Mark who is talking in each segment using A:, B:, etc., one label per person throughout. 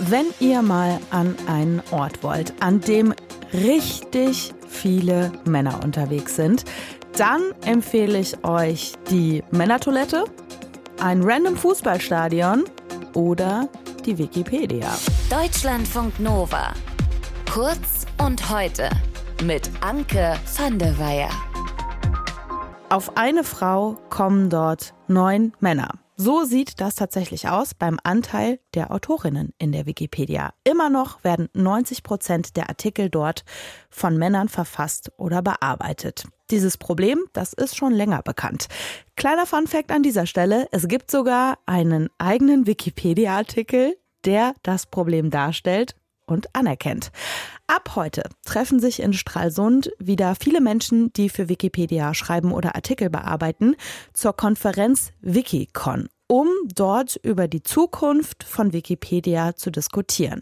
A: Wenn ihr mal an einen Ort wollt, an dem richtig viele Männer unterwegs sind, dann empfehle ich euch die Männertoilette, ein random Fußballstadion oder die Wikipedia.
B: Deutschlandfunk Nova. Kurz und heute mit Anke van der Weyer.
A: Auf eine Frau kommen dort neun Männer. So sieht das tatsächlich aus beim Anteil der Autorinnen in der Wikipedia. Immer noch werden 90 Prozent der Artikel dort von Männern verfasst oder bearbeitet. Dieses Problem, das ist schon länger bekannt. Kleiner Funfact an dieser Stelle, es gibt sogar einen eigenen Wikipedia-Artikel, der das Problem darstellt und anerkennt. Ab heute treffen sich in Stralsund wieder viele Menschen, die für Wikipedia schreiben oder Artikel bearbeiten, zur Konferenz Wikicon, um dort über die Zukunft von Wikipedia zu diskutieren.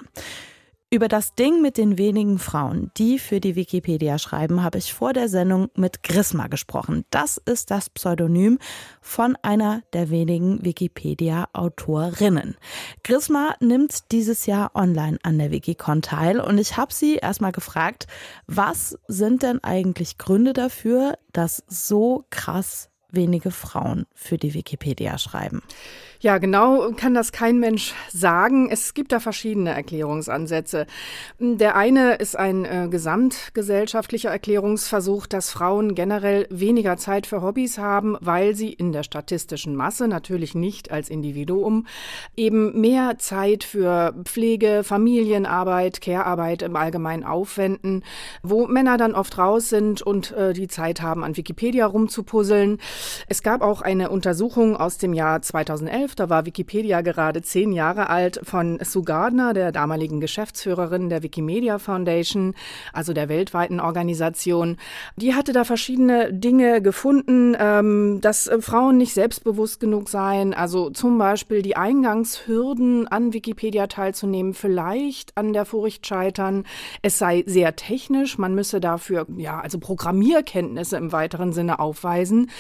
A: Über das Ding mit den wenigen Frauen, die für die Wikipedia schreiben, habe ich vor der Sendung mit Grisma gesprochen. Das ist das Pseudonym von einer der wenigen Wikipedia-Autorinnen. Grisma nimmt dieses Jahr online an der Wikicon teil und ich habe sie erstmal gefragt, was sind denn eigentlich Gründe dafür, dass so krass wenige Frauen für die Wikipedia schreiben?
C: Ja, genau kann das kein Mensch sagen. Es gibt da verschiedene Erklärungsansätze. Der eine ist ein äh, gesamtgesellschaftlicher Erklärungsversuch, dass Frauen generell weniger Zeit für Hobbys haben, weil sie in der statistischen Masse, natürlich nicht als Individuum, eben mehr Zeit für Pflege, Familienarbeit, Care-Arbeit im Allgemeinen aufwenden, wo Männer dann oft raus sind und äh, die Zeit haben, an Wikipedia rumzupuzzeln. Es gab auch eine Untersuchung aus dem Jahr 2011 da war Wikipedia gerade zehn Jahre alt, von Sue Gardner, der damaligen Geschäftsführerin der Wikimedia Foundation, also der weltweiten Organisation. Die hatte da verschiedene Dinge gefunden, ähm, dass äh, Frauen nicht selbstbewusst genug seien, also zum Beispiel die Eingangshürden an Wikipedia teilzunehmen, vielleicht an der Furcht scheitern. Es sei sehr technisch, man müsse dafür, ja, also Programmierkenntnisse im weiteren Sinne aufweisen.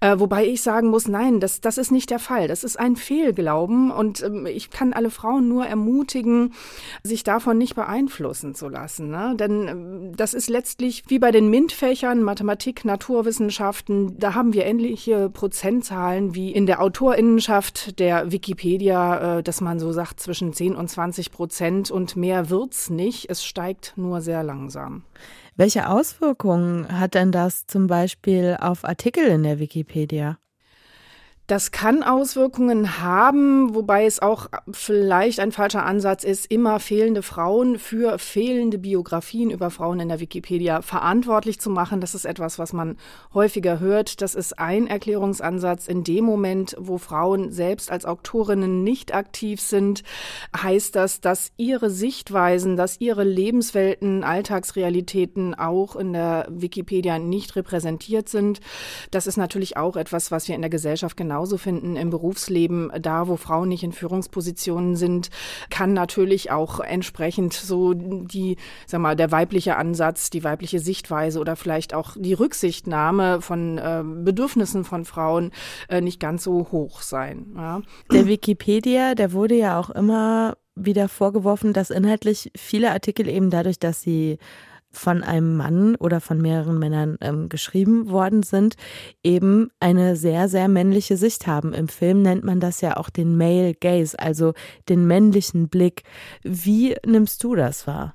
C: Äh, wobei ich sagen muss, nein, das, das ist nicht der Fall. Das ist ein Fehlglauben und ähm, ich kann alle Frauen nur ermutigen, sich davon nicht beeinflussen zu lassen. Ne? Denn ähm, das ist letztlich wie bei den MINT-Fächern, Mathematik, Naturwissenschaften, da haben wir ähnliche Prozentzahlen wie in der Autorinnenschaft der Wikipedia, äh, dass man so sagt zwischen 10 und 20 Prozent und mehr wird's nicht. Es steigt nur sehr langsam.
A: Welche Auswirkungen hat denn das zum Beispiel auf Artikel in der Wikipedia?
C: Das kann Auswirkungen haben, wobei es auch vielleicht ein falscher Ansatz ist, immer fehlende Frauen für fehlende Biografien über Frauen in der Wikipedia verantwortlich zu machen. Das ist etwas, was man häufiger hört. Das ist ein Erklärungsansatz. In dem Moment, wo Frauen selbst als Autorinnen nicht aktiv sind, heißt das, dass ihre Sichtweisen, dass ihre Lebenswelten, Alltagsrealitäten auch in der Wikipedia nicht repräsentiert sind. Das ist natürlich auch etwas, was wir in der Gesellschaft genau genauso finden im Berufsleben. Da, wo Frauen nicht in Führungspositionen sind, kann natürlich auch entsprechend so die, sag mal, der weibliche Ansatz, die weibliche Sichtweise oder vielleicht auch die Rücksichtnahme von äh, Bedürfnissen von Frauen äh, nicht ganz so hoch sein. Ja.
A: Der Wikipedia, der wurde ja auch immer wieder vorgeworfen, dass inhaltlich viele Artikel eben dadurch, dass sie von einem Mann oder von mehreren Männern ähm, geschrieben worden sind, eben eine sehr, sehr männliche Sicht haben. Im Film nennt man das ja auch den Male Gaze, also den männlichen Blick. Wie nimmst du das wahr?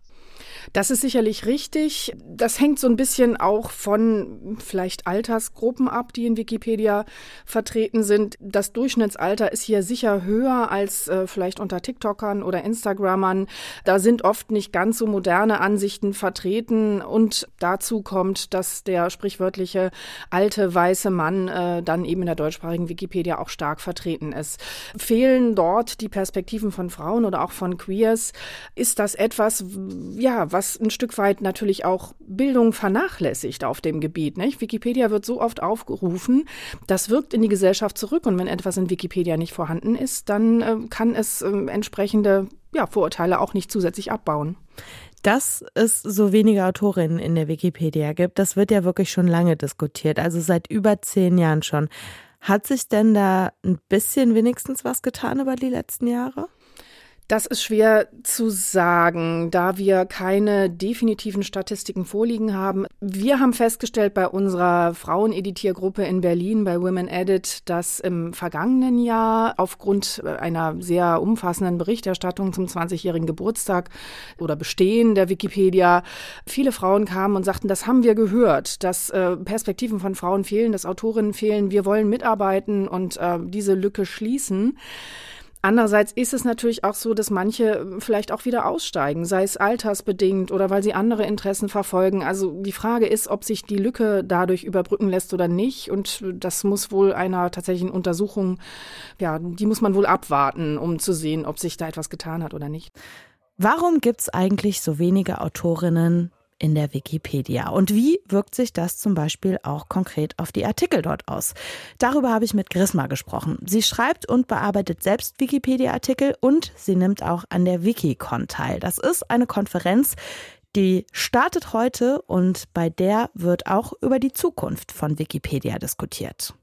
C: Das ist sicherlich richtig. Das hängt so ein bisschen auch von vielleicht Altersgruppen ab, die in Wikipedia vertreten sind. Das Durchschnittsalter ist hier sicher höher als äh, vielleicht unter TikTokern oder Instagrammern. Da sind oft nicht ganz so moderne Ansichten vertreten und dazu kommt, dass der sprichwörtliche alte weiße Mann äh, dann eben in der deutschsprachigen Wikipedia auch stark vertreten ist. Fehlen dort die Perspektiven von Frauen oder auch von Queers, ist das etwas, ja, was ein Stück weit natürlich auch Bildung vernachlässigt auf dem Gebiet. Nicht? Wikipedia wird so oft aufgerufen, das wirkt in die Gesellschaft zurück und wenn etwas in Wikipedia nicht vorhanden ist, dann äh, kann es äh, entsprechende ja, Vorurteile auch nicht zusätzlich abbauen.
A: Dass es so wenige Autorinnen in der Wikipedia gibt, das wird ja wirklich schon lange diskutiert, also seit über zehn Jahren schon. Hat sich denn da ein bisschen wenigstens was getan über die letzten Jahre?
C: Das ist schwer zu sagen, da wir keine definitiven Statistiken vorliegen haben. Wir haben festgestellt bei unserer Fraueneditiergruppe in Berlin bei Women Edit, dass im vergangenen Jahr aufgrund einer sehr umfassenden Berichterstattung zum 20-jährigen Geburtstag oder Bestehen der Wikipedia viele Frauen kamen und sagten, das haben wir gehört, dass äh, Perspektiven von Frauen fehlen, dass Autorinnen fehlen, wir wollen mitarbeiten und äh, diese Lücke schließen. Andererseits ist es natürlich auch so, dass manche vielleicht auch wieder aussteigen, sei es altersbedingt oder weil sie andere Interessen verfolgen. Also die Frage ist, ob sich die Lücke dadurch überbrücken lässt oder nicht. Und das muss wohl einer tatsächlichen Untersuchung, ja, die muss man wohl abwarten, um zu sehen, ob sich da etwas getan hat oder nicht.
A: Warum gibt es eigentlich so wenige Autorinnen, in der Wikipedia. Und wie wirkt sich das zum Beispiel auch konkret auf die Artikel dort aus? Darüber habe ich mit Grisma gesprochen. Sie schreibt und bearbeitet selbst Wikipedia-Artikel und sie nimmt auch an der Wikicon teil. Das ist eine Konferenz, die startet heute und bei der wird auch über die Zukunft von Wikipedia diskutiert.